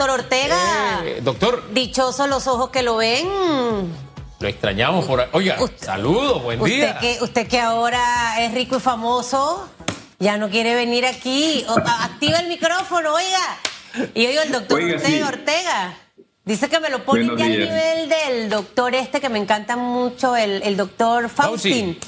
doctor Ortega. Eh, doctor. Dichosos los ojos que lo ven. Lo extrañamos por ahí. Oiga, saludos, buen usted día. Que, usted que ahora es rico y famoso, ya no quiere venir aquí. O- activa el micrófono, oiga. Y oigo el doctor Oiga, Ortega, sí. Ortega. Dice que me lo ponen Buenos ya al nivel del doctor este que me encanta mucho, el, el doctor Faustin.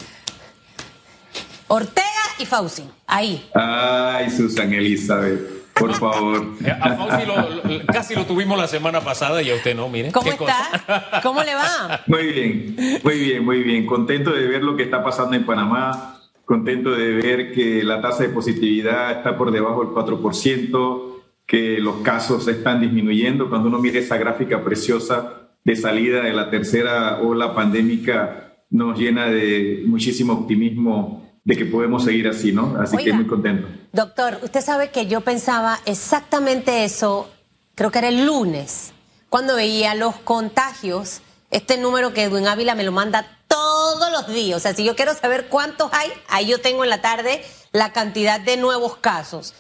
Ortega y Faustin. Ahí. Ay, Susan Elizabeth, por favor. Eh, A Fauci lo- lo- casi lo tuvimos la semana pasada y a usted no, mire. ¿Cómo qué cosa. está? ¿Cómo le va? Muy bien, muy bien, muy bien. Contento de ver lo que está pasando en Panamá. Contento de ver que la tasa de positividad está por debajo del 4%, que los casos están disminuyendo. Cuando uno mira esa gráfica preciosa de salida de la tercera ola pandémica, nos llena de muchísimo optimismo de que podemos seguir así, ¿no? Así que Oiga. muy contento. Doctor, usted sabe que yo pensaba exactamente eso, creo que era el lunes, cuando veía los contagios, este número que Edwin Ávila me lo manda todos los días. O sea, si yo quiero saber cuántos hay, ahí yo tengo en la tarde la cantidad de nuevos casos.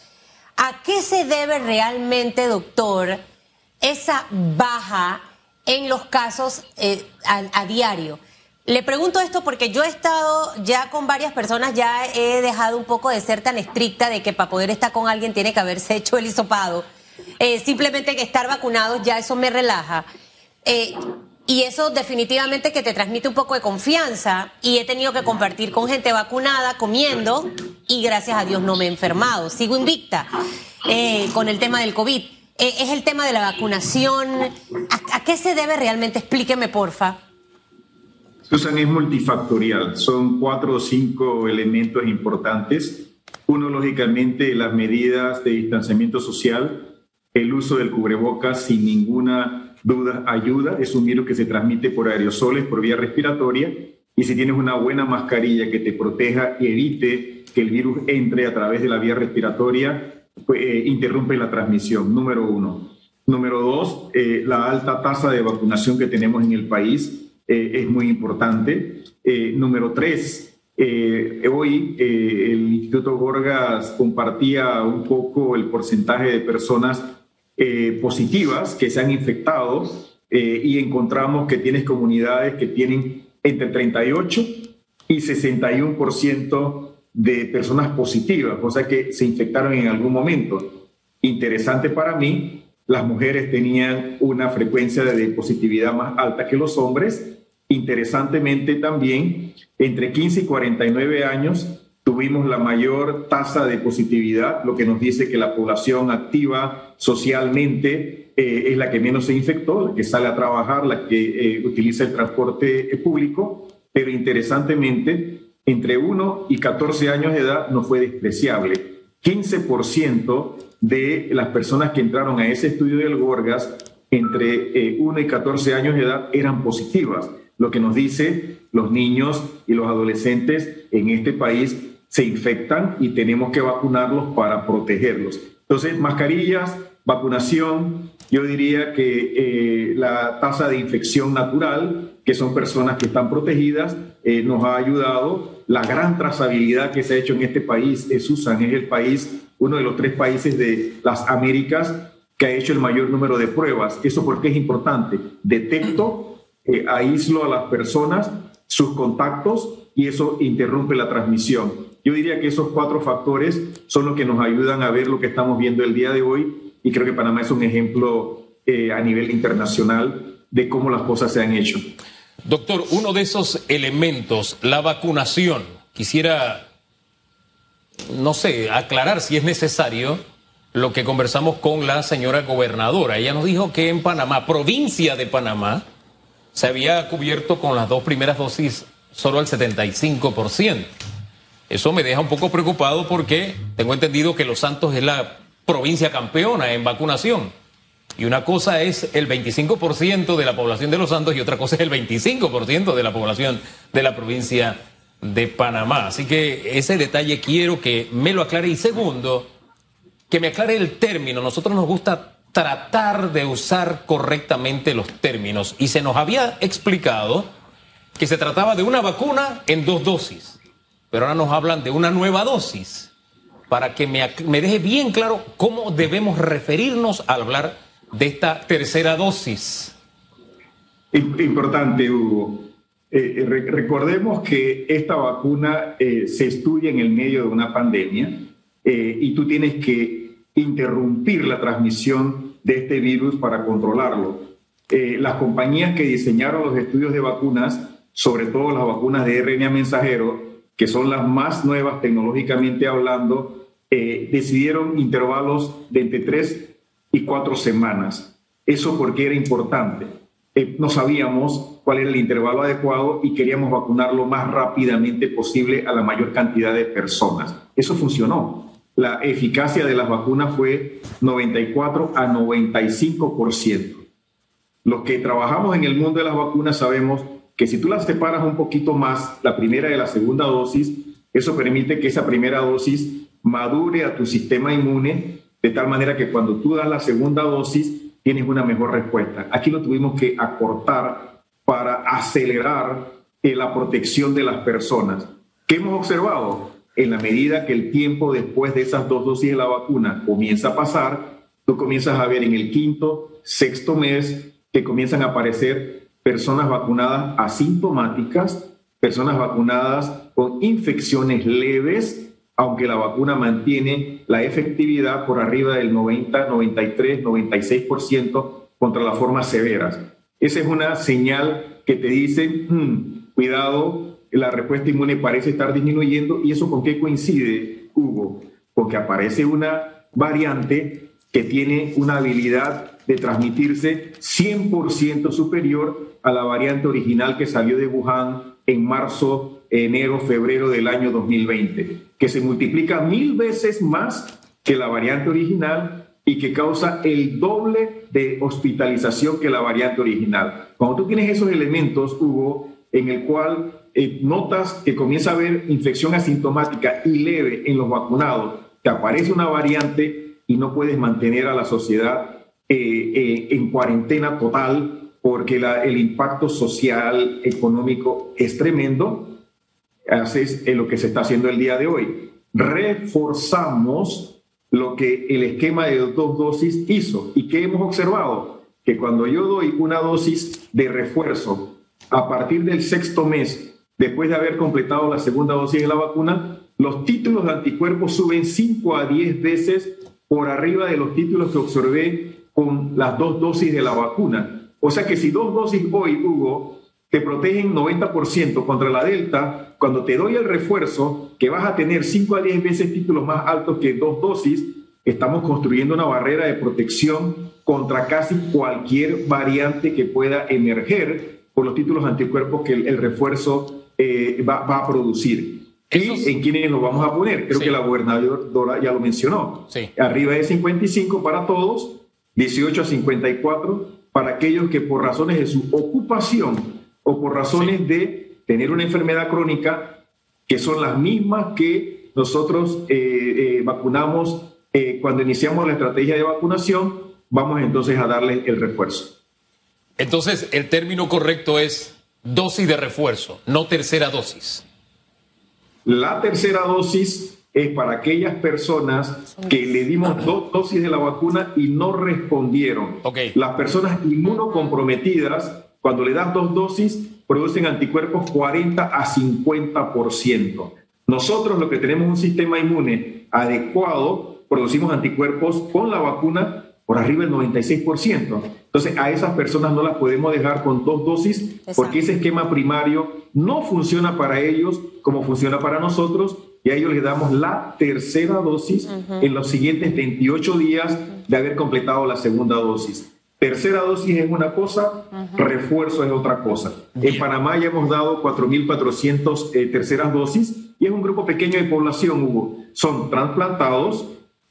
¿A qué se debe realmente, doctor, esa baja en los casos eh, a, a diario? Le pregunto esto porque yo he estado ya con varias personas, ya he dejado un poco de ser tan estricta de que para poder estar con alguien tiene que haberse hecho el hisopado. Eh, simplemente que estar vacunados ya eso me relaja. Eh, y eso definitivamente que te transmite un poco de confianza y he tenido que compartir con gente vacunada, comiendo y gracias a Dios no me he enfermado. Sigo invicta eh, con el tema del COVID. Es el tema de la vacunación. ¿A, a qué se debe realmente? Explíqueme, porfa. Susan, es multifactorial. Son cuatro o cinco elementos importantes. Uno, lógicamente, las medidas de distanciamiento social, el uso del cubrebocas sin ninguna duda ayuda. Es un virus que se transmite por aerosoles, por vía respiratoria. Y si tienes una buena mascarilla que te proteja y evite que el virus entre a través de la vía respiratoria, pues, eh, interrumpe la transmisión, número uno. Número dos, eh, la alta tasa de vacunación que tenemos en el país eh, es muy importante. Eh, número tres, eh, hoy eh, el Instituto Gorgas compartía un poco el porcentaje de personas eh, positivas que se han infectado eh, y encontramos que tienes comunidades que tienen entre 38 y 61% de personas positivas, o sea que se infectaron en algún momento. Interesante para mí, las mujeres tenían una frecuencia de positividad más alta que los hombres. Interesantemente también, entre 15 y 49 años tuvimos la mayor tasa de positividad, lo que nos dice que la población activa socialmente eh, es la que menos se infectó, la que sale a trabajar, la que eh, utiliza el transporte eh, público, pero interesantemente, entre 1 y 14 años de edad no fue despreciable. 15% de las personas que entraron a ese estudio del Gorgas entre eh, 1 y 14 años de edad eran positivas, lo que nos dice los niños y los adolescentes en este país se infectan y tenemos que vacunarlos para protegerlos. Entonces, mascarillas, vacunación, yo diría que eh, la tasa de infección natural, que son personas que están protegidas, eh, nos ha ayudado. La gran trazabilidad que se ha hecho en este país, es Susan, es el país, uno de los tres países de las Américas que ha hecho el mayor número de pruebas. ¿Eso por qué es importante? Detecto, aíslo a las personas, sus contactos y eso interrumpe la transmisión. Yo diría que esos cuatro factores son los que nos ayudan a ver lo que estamos viendo el día de hoy y creo que Panamá es un ejemplo eh, a nivel internacional de cómo las cosas se han hecho. Doctor, uno de esos elementos, la vacunación, quisiera, no sé, aclarar si es necesario lo que conversamos con la señora gobernadora. Ella nos dijo que en Panamá, provincia de Panamá, se había cubierto con las dos primeras dosis solo el 75%. Eso me deja un poco preocupado porque tengo entendido que Los Santos es la provincia campeona en vacunación. Y una cosa es el 25% de la población de Los Santos y otra cosa es el 25% de la población de la provincia de Panamá. Así que ese detalle quiero que me lo aclare. Y segundo, que me aclare el término. Nosotros nos gusta tratar de usar correctamente los términos. Y se nos había explicado que se trataba de una vacuna en dos dosis. Pero ahora nos hablan de una nueva dosis. Para que me, me deje bien claro cómo debemos referirnos al hablar de esta tercera dosis? Importante, Hugo. Eh, eh, recordemos que esta vacuna eh, se estudia en el medio de una pandemia y tú tienes que interrumpir la transmisión de este virus para controlarlo. las compañías que diseñaron los estudios de vacunas, sobre todo las vacunas de RNA mensajero, que son las más nuevas tecnológicamente hablando, decidieron intervalos de entre tres y cuatro semanas. Eso porque era importante eh, no sabíamos cuál era el intervalo adecuado y queríamos vacunar lo más rápidamente posible a la mayor cantidad de personas. Eso funcionó. La eficacia de las vacunas fue 94 a 95%. Los que trabajamos en el mundo de las vacunas sabemos que si tú las separas un poquito más, la primera y la segunda dosis, eso permite que esa primera dosis madure a tu sistema inmune de tal manera que cuando tú das la segunda dosis, tienes una mejor respuesta. Aquí lo tuvimos que acortar para acelerar eh, la protección de las personas. ¿Qué hemos observado? En la medida que el tiempo después de esas dos dosis de la vacuna comienza a pasar, tú comienzas a ver en el quinto, sexto mes que comienzan a aparecer personas vacunadas asintomáticas, personas vacunadas con infecciones leves aunque la vacuna mantiene la efectividad por arriba del 90, 93, 96% contra las formas severas. Esa es una señal que te dice, hmm, cuidado, la respuesta inmune parece estar disminuyendo. ¿Y eso con qué coincide, Hugo? Porque aparece una variante que tiene una habilidad de transmitirse 100% superior a la variante original que salió de Wuhan en marzo enero, febrero del año 2020, que se multiplica mil veces más que la variante original y que causa el doble de hospitalización que la variante original. Cuando tú tienes esos elementos, Hugo, en el cual eh, notas que comienza a haber infección asintomática y leve en los vacunados, que aparece una variante y no puedes mantener a la sociedad eh, eh, en cuarentena total porque el impacto social, económico es tremendo, haces lo que se está haciendo el día de hoy. Reforzamos lo que el esquema de dos dosis hizo. ¿Y qué hemos observado? Que cuando yo doy una dosis de refuerzo a partir del sexto mes, después de haber completado la segunda dosis de la vacuna, los títulos de anticuerpos suben 5 a 10 veces por arriba de los títulos que observé con las dos dosis de la vacuna. O sea que si dos dosis hoy, Hugo, te protegen 90% contra la Delta, cuando te doy el refuerzo, que vas a tener 5 a 10 veces títulos más altos que dos dosis, estamos construyendo una barrera de protección contra casi cualquier variante que pueda emerger por los títulos anticuerpos que el, refuerzo eh, va, a producir. ¿Y en quiénes lo vamos a poner? Creo que la gobernadora ya lo mencionó. Arriba de 55 para todos, 18 a 54 para aquellos que por razones de su ocupación o por razones de tener una enfermedad crónica que son las mismas que nosotros eh, eh, vacunamos eh, cuando iniciamos la estrategia de vacunación, vamos entonces a darle el refuerzo. Entonces, el término correcto es dosis de refuerzo, no tercera dosis. La tercera dosis es para aquellas personas que le dimos dos dosis de la vacuna y no respondieron. Las personas inmunocomprometidas cuando le das dos dosis, producen anticuerpos 40 a 50%. Nosotros, lo que tenemos un sistema inmune adecuado, producimos anticuerpos con la vacuna por arriba del 96%. Entonces, a esas personas no las podemos dejar con dos dosis porque ese esquema primario no funciona para ellos como funciona para nosotros y a ellos les damos la tercera dosis en los siguientes 28 días de haber completado la segunda dosis. Tercera dosis es una cosa, refuerzo es otra cosa. En Panamá ya hemos dado 4.400 eh, terceras dosis y es un grupo pequeño de población, Hugo. Son trasplantados,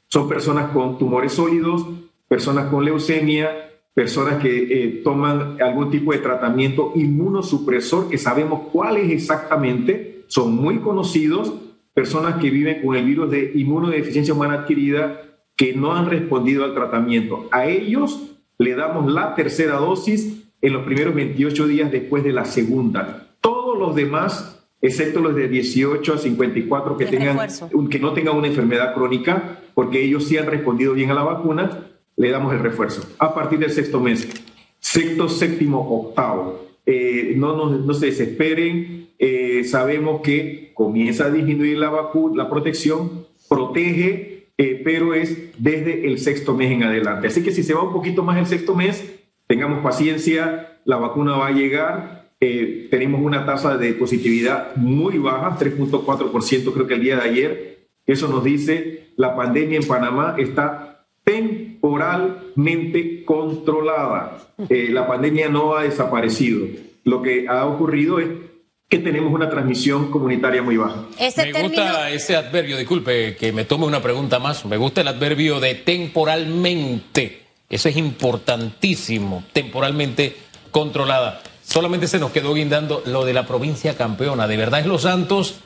son personas con tumores sólidos, personas con leucemia, personas que eh, toman algún tipo de tratamiento inmunosupresor, que sabemos cuál es exactamente, son muy conocidos, personas que viven con el virus de inmunodeficiencia humana adquirida que no han respondido al tratamiento. A ellos le damos la tercera dosis en los primeros 28 días después de la segunda. Todos los demás, excepto los de 18 a 54 que, tengan, que no tengan una enfermedad crónica, porque ellos sí han respondido bien a la vacuna, le damos el refuerzo. A partir del sexto mes, sexto, séptimo, octavo. Eh, no, no, no, se desesperen, eh, sabemos que comienza a disminuir la, vacuna, la protección, protege, eh, pero es desde el sexto mes en adelante. Así que si se va un poquito más el sexto mes, tengamos paciencia, la vacuna va a llegar. tenemos una tasa de positividad muy baja, 3.4% creo que el día de ayer. Eso nos dice la pandemia en Panamá está temporalmente controlada. Eh, la pandemia no ha desaparecido. Lo que ha ocurrido es que tenemos una transmisión comunitaria muy baja. me gusta ese adverbio, disculpe que me tome una pregunta más, me gusta el adverbio de temporalmente. Eso es importantísimo, temporalmente controlada. Solamente se nos quedó guindando lo de la provincia campeona. ¿De verdad es Los Santos?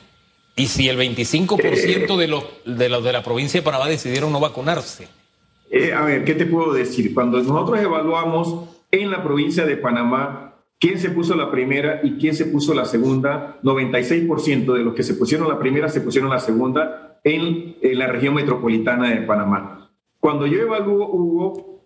Y si el 25% de los, de los de la provincia de Panamá decidieron no vacunarse. Eh, a ver, ¿qué te puedo decir? Cuando nosotros evaluamos en la provincia de Panamá quién se puso la primera y quién se puso la segunda, 96% de los que se pusieron la primera se pusieron la segunda en, la región metropolitana de Panamá. Cuando yo evalúo, Hugo,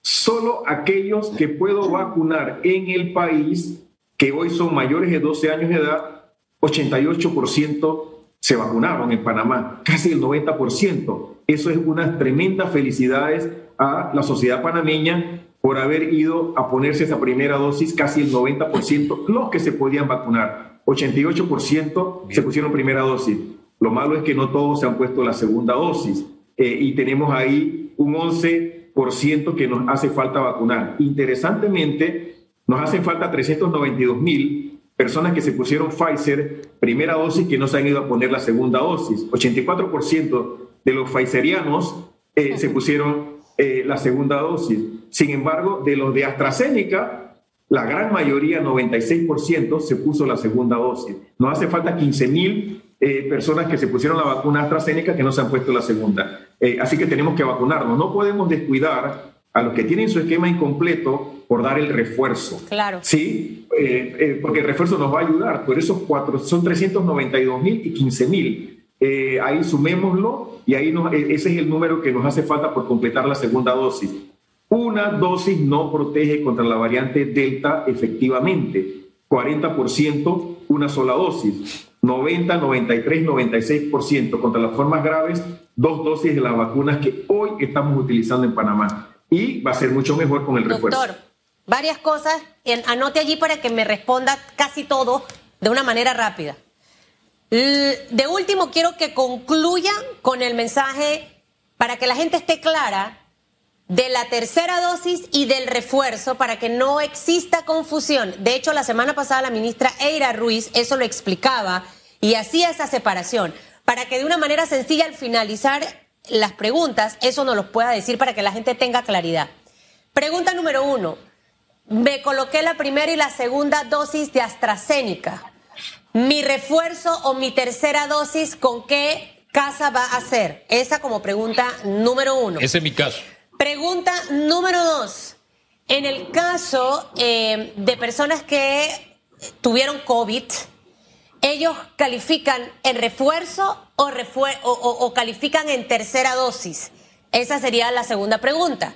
solo aquellos que puedo vacunar en el país, que hoy son mayores de 12 años de edad, 88% se vacunaron en Panamá, casi el 90%. Eso es unas tremendas felicidades a la sociedad panameña por haber ido a ponerse esa primera dosis, casi el 90%, los que se podían vacunar. 88% se pusieron primera dosis. Lo malo es que no todos se han puesto la segunda dosis. Eh, y tenemos ahí un 11% que nos hace falta vacunar. Interesantemente, nos hacen falta 392 mil personas que se pusieron Pfizer primera dosis que no se han ido a poner la segunda dosis. 84% de los Pfizerianos eh, se pusieron eh, la segunda dosis. Sin embargo, de los de AstraZeneca, la gran mayoría, 96%, se puso la segunda dosis. Nos hace falta 15 mil eh, personas que se pusieron la vacuna AstraZeneca que no se han puesto la segunda. así que tenemos que vacunarnos. No podemos descuidar a los que tienen su esquema incompleto por dar el refuerzo. Claro. Sí, eh, eh, porque el refuerzo nos va a ayudar. Por esos cuatro, son 392 mil y 15 mil. Eh, ahí sumémoslo y ahí ese es el número que nos hace falta por completar la segunda dosis. Una dosis no protege contra la variante Delta efectivamente. 40% una sola dosis. 90, 93, 96% contra las formas graves, dos dosis de las vacunas que hoy estamos utilizando en Panamá y va a ser mucho mejor con el refuerzo. Doctor, varias cosas, anote allí para que me responda casi todo de una manera rápida. De último, quiero que concluyan con el mensaje para que la gente esté clara de la tercera dosis y del refuerzo para que no exista confusión. De hecho, la semana pasada la ministra Eira Ruiz eso lo explicaba y hacía esa separación para que de una manera sencilla al finalizar las preguntas, eso nos los pueda decir para que la gente tenga claridad. Pregunta número uno. Me coloqué la primera y la segunda dosis de AstraZeneca. Mi refuerzo o mi tercera dosis, ¿con qué casa va a ser? Esa como pregunta número uno. Ese es mi caso. Pregunta número dos. En el caso eh, de personas que tuvieron COVID, ellos califican en refuerzo o, califican en tercera dosis. Esa sería la segunda pregunta.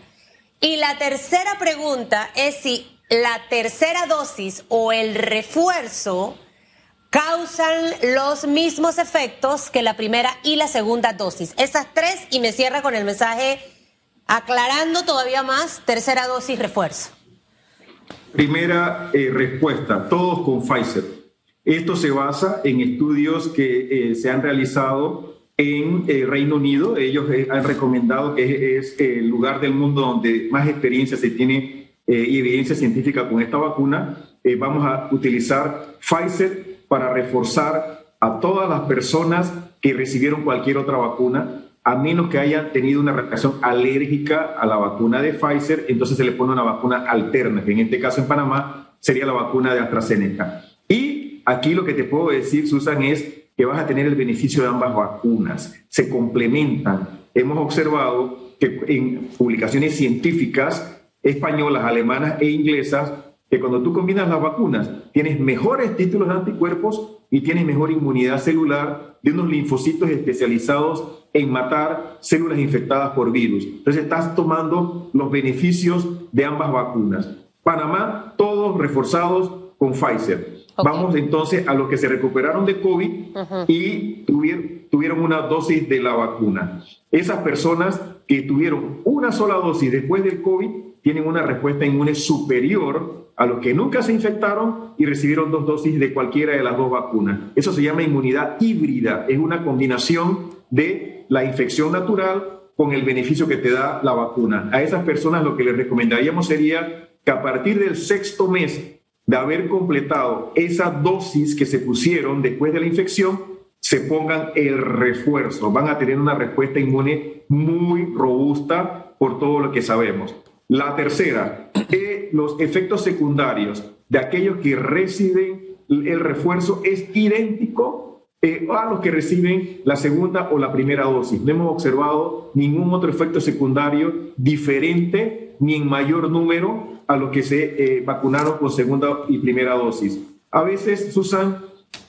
Y la tercera pregunta es si la tercera dosis o el refuerzo causan los mismos efectos que la primera y la segunda dosis. Esas tres y me cierra con el mensaje aclarando todavía más tercera dosis refuerzo. Primera eh, respuesta, todos con Pfizer. Esto se basa en estudios que eh, se han realizado en eh, Reino Unido. Ellos eh, han recomendado que es, el lugar del mundo donde más experiencia se tiene y evidencia científica con esta vacuna. vamos a utilizar Pfizer para reforzar a todas las personas que recibieron cualquier otra vacuna, a menos que hayan tenido una reacción alérgica a la vacuna de Pfizer, entonces se le pone una vacuna alterna, que en este caso en Panamá sería la vacuna de AstraZeneca. Aquí lo que te puedo decir, Susan, es que vas a tener el beneficio de ambas vacunas. Se complementan. Hemos observado que en publicaciones científicas españolas, alemanas e inglesas, que cuando tú combinas las vacunas tienes mejores títulos de anticuerpos y tienes mejor inmunidad celular de unos linfocitos especializados en matar células infectadas por virus. Entonces estás tomando los beneficios de ambas vacunas. Panamá, todos reforzados con Pfizer. Vamos entonces a los que se recuperaron de COVID y tuvieron, tuvieron una dosis de la vacuna. Esas personas que tuvieron una sola dosis después del COVID tienen una respuesta inmune superior a los que nunca se infectaron y recibieron dos dosis de cualquiera de las dos vacunas. Eso se llama inmunidad híbrida. Es una combinación de la infección natural con el beneficio que te da la vacuna. A esas personas lo que les recomendaríamos sería que a partir del sexto mes de haber completado esa dosis que se pusieron después de la infección, se pongan el refuerzo. Van a tener una respuesta inmune muy robusta por todo lo que sabemos. La tercera, eh, los efectos secundarios de aquellos que reciben el refuerzo es idéntico eh, a los que reciben la segunda o la primera dosis. No hemos observado ningún otro efecto secundario diferente ni en mayor número a los que se eh, vacunaron con segunda y primera dosis. A veces, Susan,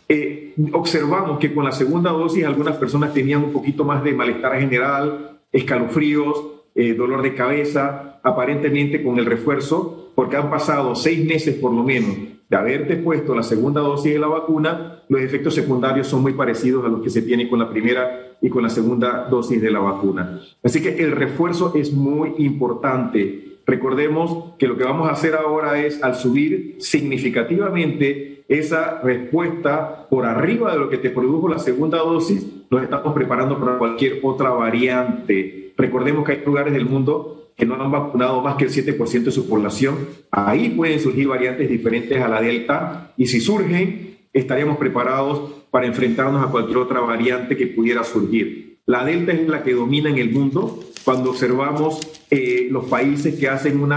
eh, observamos que con la segunda dosis algunas personas tenían un poquito más de malestar general, escalofríos, eh, dolor de cabeza, aparentemente con el refuerzo, porque han pasado seis meses por lo menos de haberte puesto la segunda dosis de la vacuna, los efectos secundarios son muy parecidos a los que se tienen con la primera y con la segunda dosis de la vacuna. Así que el refuerzo es muy importante. Recordemos que lo que vamos a hacer ahora es, al subir significativamente esa respuesta por arriba de lo que te produjo la segunda dosis, nos estamos preparando para cualquier otra variante. Recordemos que hay lugares del mundo que no han vacunado más que el 7% de su población. Ahí pueden surgir variantes diferentes a la Delta y si surgen, estaríamos preparados para enfrentarnos a cualquier otra variante que pudiera surgir. La Delta es la que domina en el mundo cuando observamos eh, los países que hacen un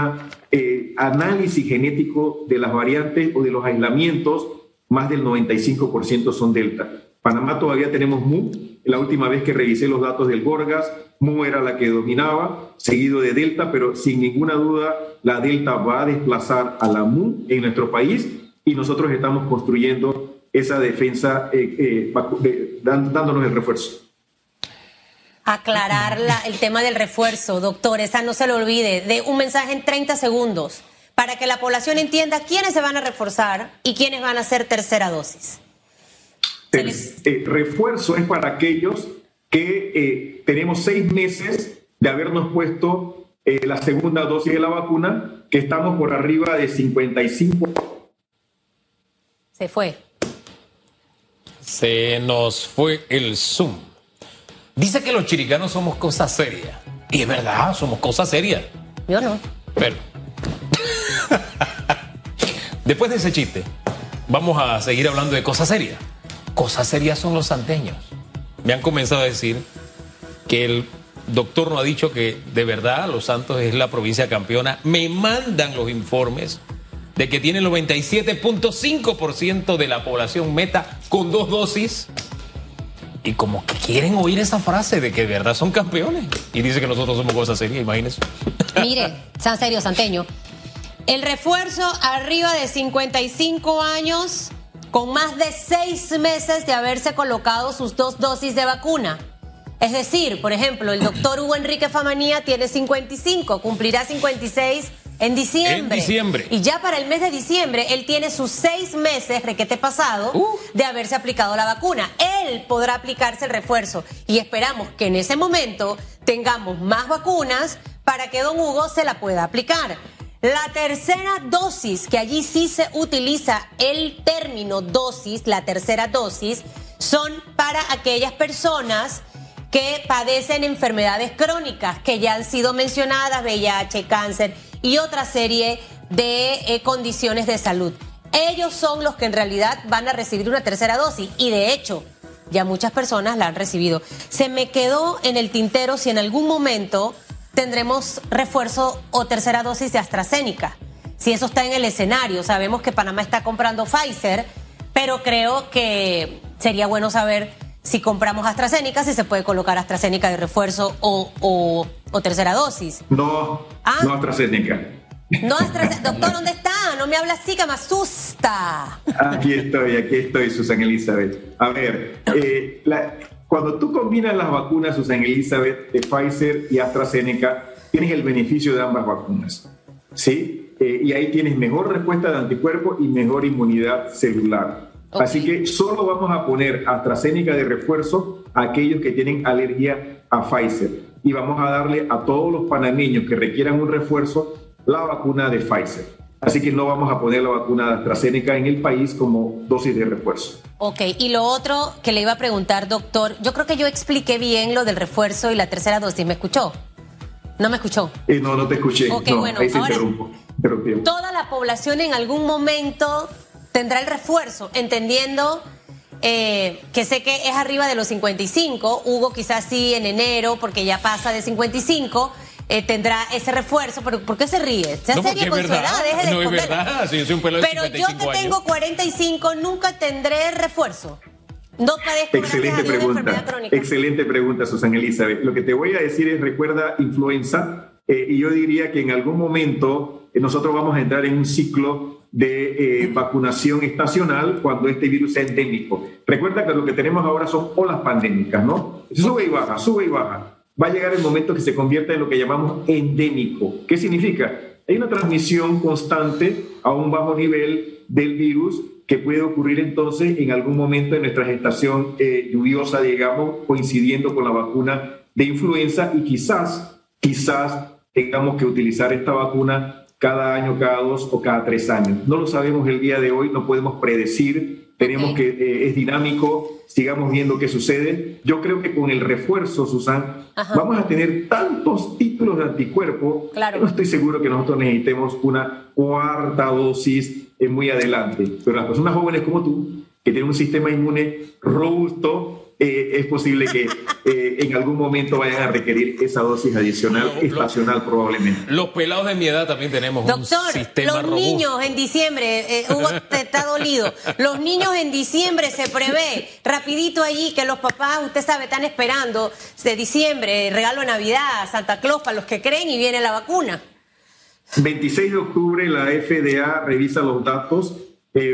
eh, análisis genético de las variantes o de los aislamientos, más del 95% son delta. Panamá todavía tenemos MU. La última vez que revisé los datos del Gorgas, MU era la que dominaba, seguido de delta, pero sin ninguna duda la delta va a desplazar a la MU en nuestro país y nosotros estamos construyendo esa defensa eh, dándonos el refuerzo aclarar el tema del refuerzo, doctor, esa no se lo olvide, de un mensaje en 30 segundos para que la población entienda quiénes se van a reforzar y quiénes van a hacer tercera dosis. El, eh, refuerzo es para aquellos que eh, tenemos seis meses de habernos puesto eh, la segunda dosis de la vacuna, que estamos por arriba de 55. Se fue. Se nos fue el Zoom. Dice que los chiricanos somos cosas serias. Y es verdad, somos cosas serias. Yo no. Pero. Después de ese chiste, vamos a seguir hablando de cosas serias. Cosas serias son los santeños. Me han comenzado a decir que el doctor no ha dicho que de verdad Los Santos es la provincia campeona. Me mandan los informes de que tiene el 97.5% de la población meta con dos dosis y como que quieren oír esa frase de que de verdad son campeones. Y dice que nosotros somos cosas serias, imagínense. Mire, San Serio, Santeño. El refuerzo arriba de 55 años con más de seis meses de haberse colocado sus dos dosis de vacuna. Es decir, por ejemplo, el doctor Hugo Enrique Famanía tiene 55, cumplirá 56 en diciembre. En diciembre. Y ya para el mes de diciembre, él tiene sus seis meses, requete pasado, uh. de haberse aplicado la vacuna. Él podrá aplicarse el refuerzo. Y esperamos que en ese momento tengamos más vacunas para que don Hugo se la pueda aplicar. La tercera dosis, que allí sí se utiliza el término dosis, la tercera dosis, son para aquellas personas que padecen enfermedades crónicas que ya han sido mencionadas, VIH, cáncer y otra serie de eh, condiciones de salud. Ellos son los que en realidad van a recibir una tercera dosis y de hecho ya muchas personas la han recibido. Se me quedó en el tintero si en algún momento tendremos refuerzo o tercera dosis de AstraZeneca. Si eso está en el escenario, sabemos que Panamá está comprando Pfizer, pero creo que sería bueno saber si compramos AstraZeneca, si se puede colocar AstraZeneca de refuerzo o, tercera dosis. No, ¿Ah? no AstraZeneca. No AstraZeneca. Doctor, ¿dónde está? No me habla así que me asusta. Aquí estoy, aquí estoy, Susan Elizabeth. A ver, eh, cuando tú combinas las vacunas, Susan Elizabeth, de Pfizer y AstraZeneca, tienes el beneficio de ambas vacunas. ¿Sí? Eh, y ahí tienes mejor respuesta de anticuerpos y mejor inmunidad celular. Así que solo vamos a poner AstraZeneca de refuerzo a aquellos que tienen alergia a Pfizer. Y vamos a darle a todos los panameños que requieran un refuerzo la vacuna de Pfizer. Así que no vamos a poner la vacuna AstraZeneca en el país como dosis de refuerzo. Ok, y lo otro que le iba a preguntar, doctor, yo creo que yo expliqué bien lo del refuerzo y la tercera dosis. ¿Me escuchó? ¿No me escuchó? Eh, no, no te escuché. Ok, bueno, ahí se ahora, Toda la población en algún momento tendrá el refuerzo, entendiendo eh, que sé que es arriba de los 55. Hugo quizás sí en enero, porque ya pasa de 55. Eh, tendrá ese refuerzo, pero ¿por qué se ríe? Sea no, serio con su edad, deje de No es verdad, si yo soy un pelo de Pero yo que tengo 45 nunca tendré refuerzo. No padezco Excelente pregunta. Excelente pregunta, Susana Elizabeth. Lo que te voy a decir es, recuerda influenza, eh, y yo diría que en algún momento nosotros vamos a entrar en un ciclo de eh, vacunación estacional cuando este virus sea endémico. Recuerda que lo que tenemos ahora son olas pandémicas, ¿no? Sube y baja, sube y baja. Va a llegar el momento que se convierta en lo que llamamos endémico. ¿Qué significa? Hay una transmisión constante a un bajo nivel del virus que puede ocurrir entonces en algún momento de nuestra gestación eh, lluviosa, digamos, coincidiendo con la vacuna de influenza y quizás, quizás tengamos que utilizar esta vacuna cada año, cada dos o cada tres años. No lo sabemos el día de hoy, no podemos predecir, tenemos que, eh, es dinámico, sigamos viendo qué sucede. Yo creo que con el refuerzo, Susan, vamos a tener tantos títulos de anticuerpo, claro. no estoy seguro que nosotros necesitemos una cuarta dosis en muy adelante. Pero las personas jóvenes como tú, que tienen un sistema inmune robusto, eh, es posible que eh, en algún momento vayan a requerir esa dosis adicional estacional probablemente. Los pelados de mi edad también tenemos un sistema los niños en diciembre, eh, Hugo está dolido, los niños en diciembre se prevé, rapidito allí que los papás, usted sabe, están esperando de diciembre, regalo de Navidad, Santa Claus para los que creen y viene la vacuna. 26 de octubre la FDA revisa los datos,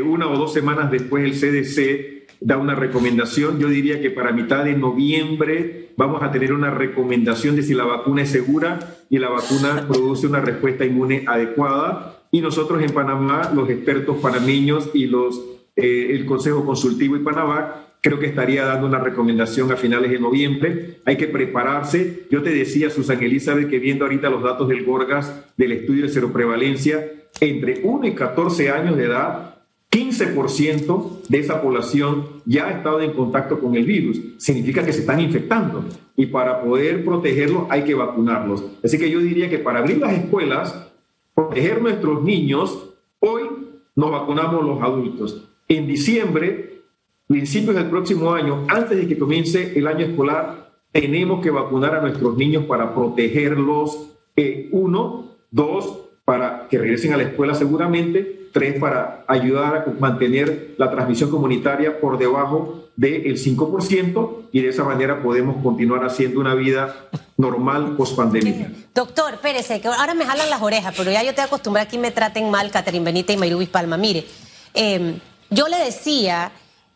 una o dos semanas después el CDC da una recomendación. Yo diría que para mitad de noviembre vamos a tener una recomendación de si la vacuna es segura y la vacuna produce una respuesta inmune adecuada. Y nosotros en Panamá, los expertos panameños y los, eh, el Consejo Consultivo y Panamá, creo que estaría dando una recomendación a finales de noviembre. Hay que prepararse. Yo te decía, Susan Elizabeth, que viendo ahorita los datos del Gorgas del estudio de seroprevalencia, entre 1 y 14 años de edad 15% de esa población ya ha estado en contacto con el virus. Significa que se están infectando y para poder protegerlos hay que vacunarlos. Así que yo diría que para abrir las escuelas, proteger nuestros niños, hoy nos vacunamos los adultos. En diciembre, principios del próximo año, antes de que comience el año escolar, tenemos que vacunar a nuestros niños para protegerlos. Eh, uno, dos, para que regresen a la escuela seguramente tres para ayudar a mantener la transmisión comunitaria por debajo del 5% y de esa manera podemos continuar haciendo una vida normal post pandemia. Doctor, espérese, que ahora me jalan las orejas, pero ya yo te acostumbré a que me traten mal Catherine Benita y Mayrubis Palma. Mire, em, yo le decía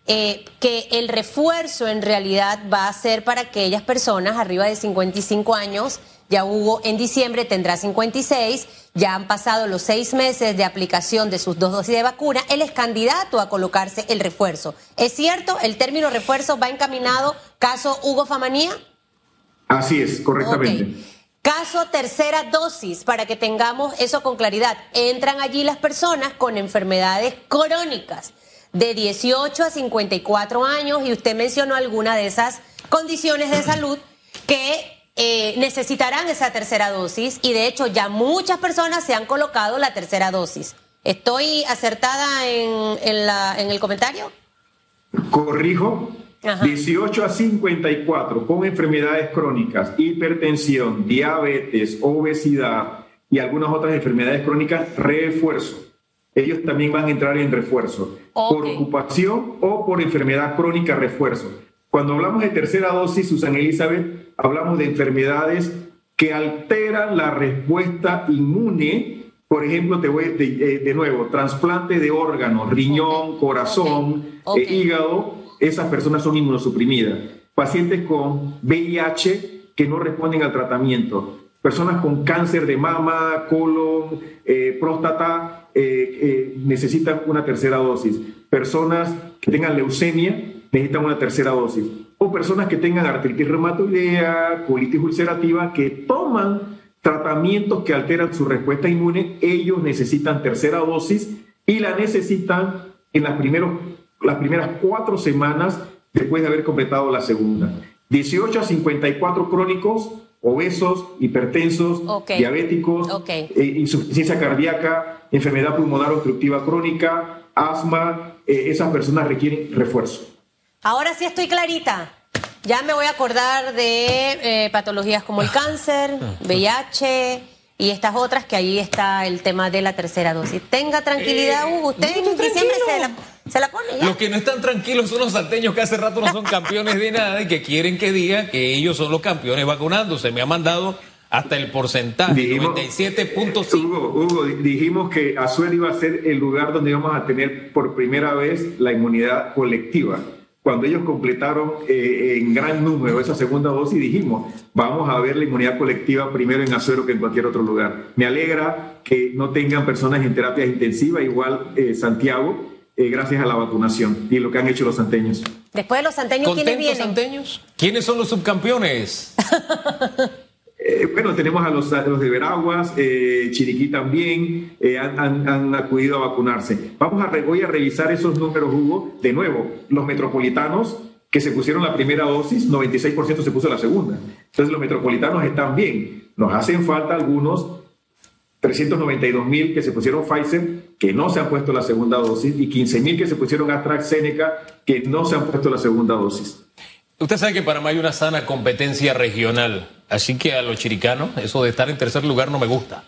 eh, que el refuerzo en realidad va a ser para aquellas personas arriba de 55 años ya Hugo en diciembre tendrá 56, ya han pasado los seis meses de aplicación de sus dos dosis de vacuna, él es candidato a colocarse el refuerzo. ¿Es cierto? ¿El término refuerzo va encaminado caso Hugo Famanía? Así es, correctamente. Caso tercera dosis, para que tengamos eso con claridad. Entran allí las personas con enfermedades crónicas de 18 a 54 años y usted mencionó alguna de esas condiciones de salud que eh, necesitarán esa tercera dosis y de hecho ya muchas personas se han colocado la tercera dosis. ¿Estoy acertada en, la, en el comentario? Corrijo. 18 a 54 con enfermedades crónicas, hipertensión, diabetes, obesidad y algunas otras enfermedades crónicas, refuerzo. Ellos también van a entrar en refuerzo. Por ocupación o por enfermedad crónica, refuerzo. Cuando hablamos de tercera dosis, Susan Elizabeth, hablamos de enfermedades que alteran la respuesta inmune Por ejemplo, te voy de, eh, nuevo, trasplante de órganos, riñón, corazón, eh, hígado, esas personas son inmunosuprimidas. Pacientes con VIH que no responden al tratamiento. Personas con cáncer de mama, colon, eh, próstata, necesitan una tercera dosis. Personas que tengan leucemia necesitan una tercera dosis. O personas que tengan artritis reumatoidea, colitis ulcerativa, que toman tratamientos que alteran su respuesta inmune, ellos necesitan tercera dosis y la necesitan en las, primeros, las primeras cuatro semanas después de haber completado la segunda. 18 a 54 crónicos, obesos, hipertensos, diabéticos, eh, insuficiencia cardíaca, enfermedad pulmonar obstructiva crónica, asma, eh, esas personas requieren refuerzo. Ahora sí estoy clarita. Ya me voy a acordar de eh, patologías como el cáncer, VIH y estas otras que ahí está el tema de la tercera dosis. Tenga tranquilidad, eh, Hugo. Usted en diciembre se la, pone Los que no están tranquilos son los salteños que hace rato no son campeones de nada y que quieren que diga que ellos son los campeones vacunándose. Me ha mandado hasta el porcentaje, 97.5. Hugo, Hugo, dijimos que Azuel iba a ser el lugar donde íbamos a tener por primera vez la inmunidad colectiva cuando ellos completaron eh, en gran número esa segunda dosis, dijimos, vamos a ver la inmunidad colectiva primero en Azuero que en cualquier otro lugar. Me alegra que no tengan personas en terapia intensiva, igual eh, Santiago, eh, gracias a la vacunación y lo que han hecho los santeños. Después de los santeños, ¿quiénes vienen? santeños? ¿Quiénes son los subcampeones? Eh, bueno, tenemos a los, de Veraguas, eh, Chiriquí también, eh, han, acudido a vacunarse. Vamos a, voy a revisar esos números, Hugo. De nuevo, los metropolitanos que se pusieron la primera dosis, 96% se puso la segunda. Entonces los metropolitanos están bien. Nos hacen falta algunos 392 mil que se pusieron Pfizer, que no se han puesto la segunda dosis, y 15 mil que se pusieron AstraZeneca, que no se han puesto la segunda dosis. Usted sabe que para mí hay una sana competencia regional, así que a los chiricanos eso de estar en tercer lugar no me gusta.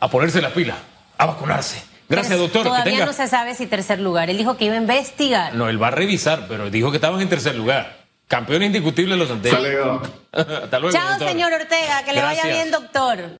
A ponerse la pila, a vacunarse. Gracias, doctor. Todavía no se sabe si tercer lugar. Él dijo que iba a investigar. No, él va a revisar, pero dijo que estaban en tercer lugar. Campeón indiscutible los anteriores. Hasta luego. Hasta luego Chao, señor Ortega. Que le vaya bien, doctor.